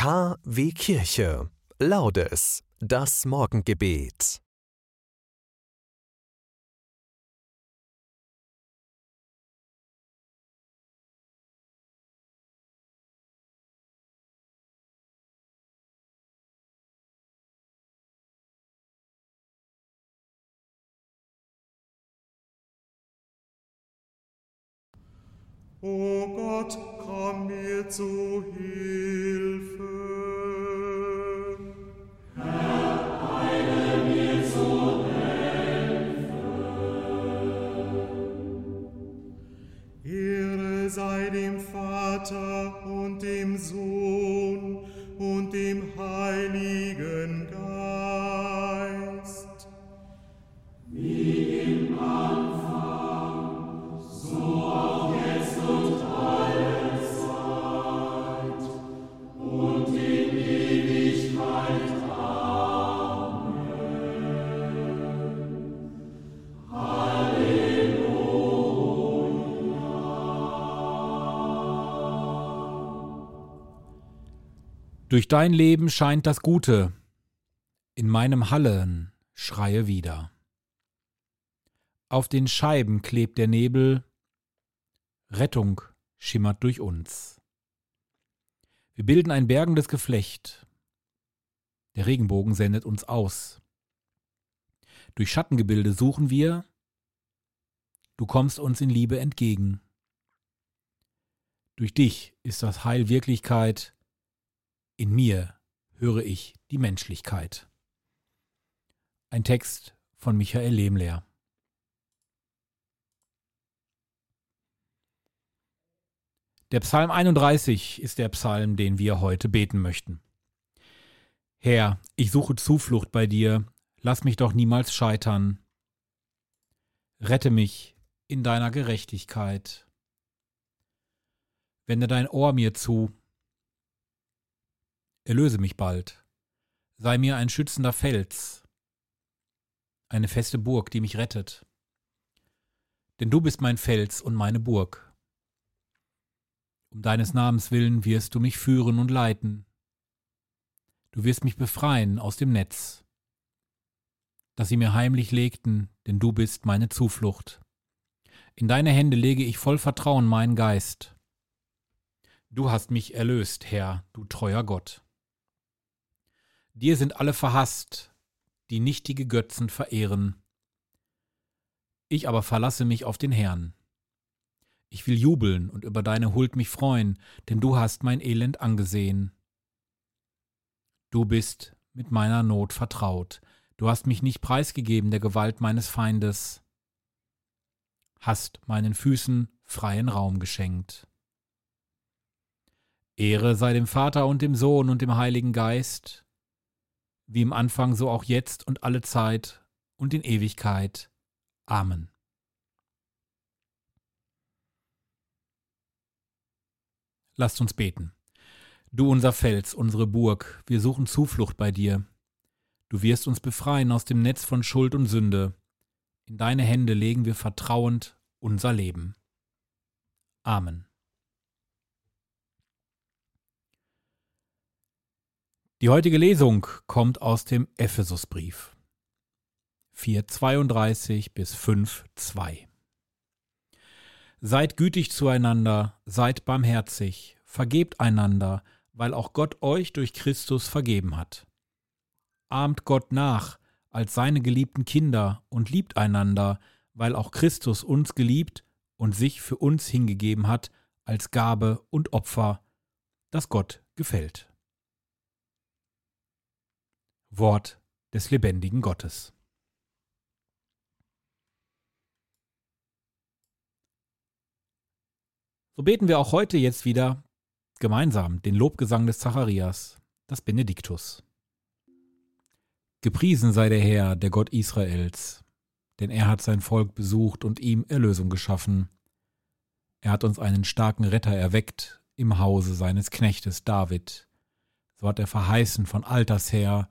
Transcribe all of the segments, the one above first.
KW Kirche. Laudes. Das Morgengebet. O Gott, komm mir zu Hilfe. Herr, eile mir zu Hilfe. Ehre sei dem Vater und dem Sohn und dem Heiligen Durch dein Leben scheint das Gute, in meinem Hallen schreie wieder. Auf den Scheiben klebt der Nebel, Rettung schimmert durch uns. Wir bilden ein bergendes Geflecht, der Regenbogen sendet uns aus. Durch Schattengebilde suchen wir, du kommst uns in Liebe entgegen. Durch dich ist das Heil Wirklichkeit, in mir höre ich die Menschlichkeit. Ein Text von Michael Lehmler. Der Psalm 31 ist der Psalm, den wir heute beten möchten. Herr, ich suche Zuflucht bei dir, lass mich doch niemals scheitern. Rette mich in deiner Gerechtigkeit. Wende dein Ohr mir zu, erlöse mich bald, sei mir ein schützender Fels, eine feste Burg, die mich rettet. Denn du bist mein Fels und meine Burg. Um deines Namens willen wirst du mich führen und leiten. Du wirst mich befreien aus dem Netz, das sie mir heimlich legten, denn du bist meine Zuflucht. In deine Hände lege ich voll Vertrauen meinen Geist. Du hast mich erlöst, Herr, du treuer Gott. Dir sind alle verhasst, die nichtige Götzen verehren. Ich aber verlasse mich auf den Herrn. Ich will jubeln und über deine Huld mich freuen, denn du hast mein Elend angesehen. Du bist mit meiner Not vertraut, du hast mich nicht preisgegeben der Gewalt meines Feindes, hast meinen Füßen freien Raum geschenkt. Ehre sei dem Vater und dem Sohn und dem Heiligen Geist, wie im Anfang so auch jetzt und alle Zeit und in Ewigkeit. Amen. Lasst uns beten. Du unser Fels, unsere Burg, wir suchen Zuflucht bei dir. Du wirst uns befreien aus dem Netz von Schuld und Sünde. In deine Hände legen wir vertrauend unser Leben. Amen. Die heutige Lesung kommt aus dem Ephesusbrief 4,32 bis 5,2. Seid gütig zueinander, seid barmherzig, vergebt einander, weil auch Gott euch durch Christus vergeben hat. Ahmt Gott nach als seine geliebten Kinder und liebt einander, weil auch Christus uns geliebt und sich für uns hingegeben hat als Gabe und Opfer, das Gott gefällt. Wort des lebendigen Gottes. So beten wir auch heute jetzt wieder gemeinsam den Lobgesang des Zacharias, das Benediktus. Gepriesen sei der Herr, der Gott Israels, denn er hat sein Volk besucht und ihm Erlösung geschaffen. Er hat uns einen starken Retter erweckt im Hause seines Knechtes David. So hat er verheißen von alters her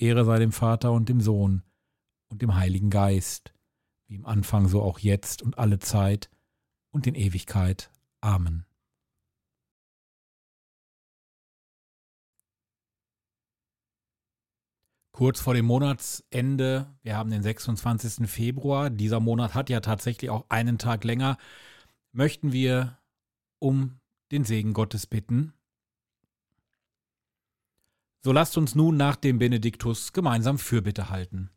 Ehre sei dem Vater und dem Sohn und dem Heiligen Geist, wie im Anfang so auch jetzt und alle Zeit und in Ewigkeit. Amen. Kurz vor dem Monatsende, wir haben den 26. Februar, dieser Monat hat ja tatsächlich auch einen Tag länger, möchten wir um den Segen Gottes bitten. So lasst uns nun nach dem Benediktus gemeinsam Fürbitte halten.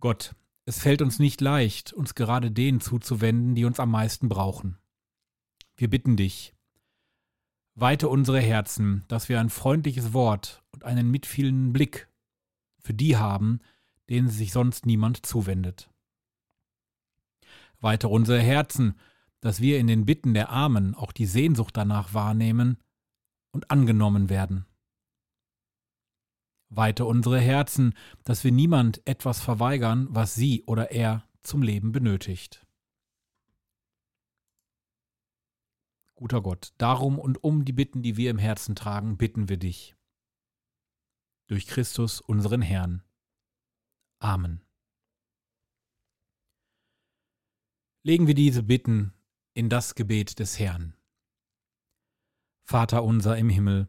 Gott, es fällt uns nicht leicht, uns gerade denen zuzuwenden, die uns am meisten brauchen. Wir bitten dich, weite unsere Herzen, dass wir ein freundliches Wort und einen mitfühlenden Blick für die haben, denen sich sonst niemand zuwendet. Weitere unsere Herzen, dass wir in den Bitten der Armen auch die Sehnsucht danach wahrnehmen und angenommen werden. Weite unsere Herzen, dass wir niemand etwas verweigern, was sie oder er zum Leben benötigt. Guter Gott, darum und um die Bitten, die wir im Herzen tragen, bitten wir dich durch Christus unseren Herrn. Amen. Legen wir diese Bitten in das Gebet des Herrn. Vater unser im Himmel,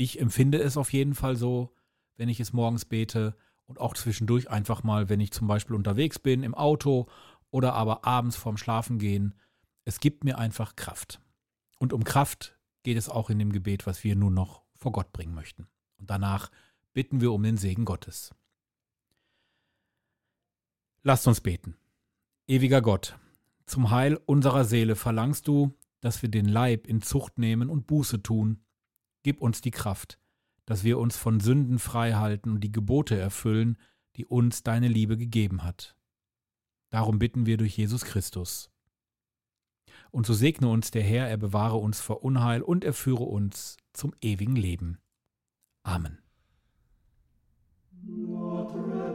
Ich empfinde es auf jeden Fall so, wenn ich es morgens bete und auch zwischendurch einfach mal, wenn ich zum Beispiel unterwegs bin, im Auto oder aber abends vorm Schlafengehen. Es gibt mir einfach Kraft. Und um Kraft geht es auch in dem Gebet, was wir nun noch vor Gott bringen möchten. Und danach bitten wir um den Segen Gottes. Lasst uns beten. Ewiger Gott, zum Heil unserer Seele verlangst du, dass wir den Leib in Zucht nehmen und Buße tun. Gib uns die Kraft, dass wir uns von Sünden frei halten und die Gebote erfüllen, die uns deine Liebe gegeben hat. Darum bitten wir durch Jesus Christus. Und so segne uns der Herr, er bewahre uns vor Unheil und er führe uns zum ewigen Leben. Amen. Notre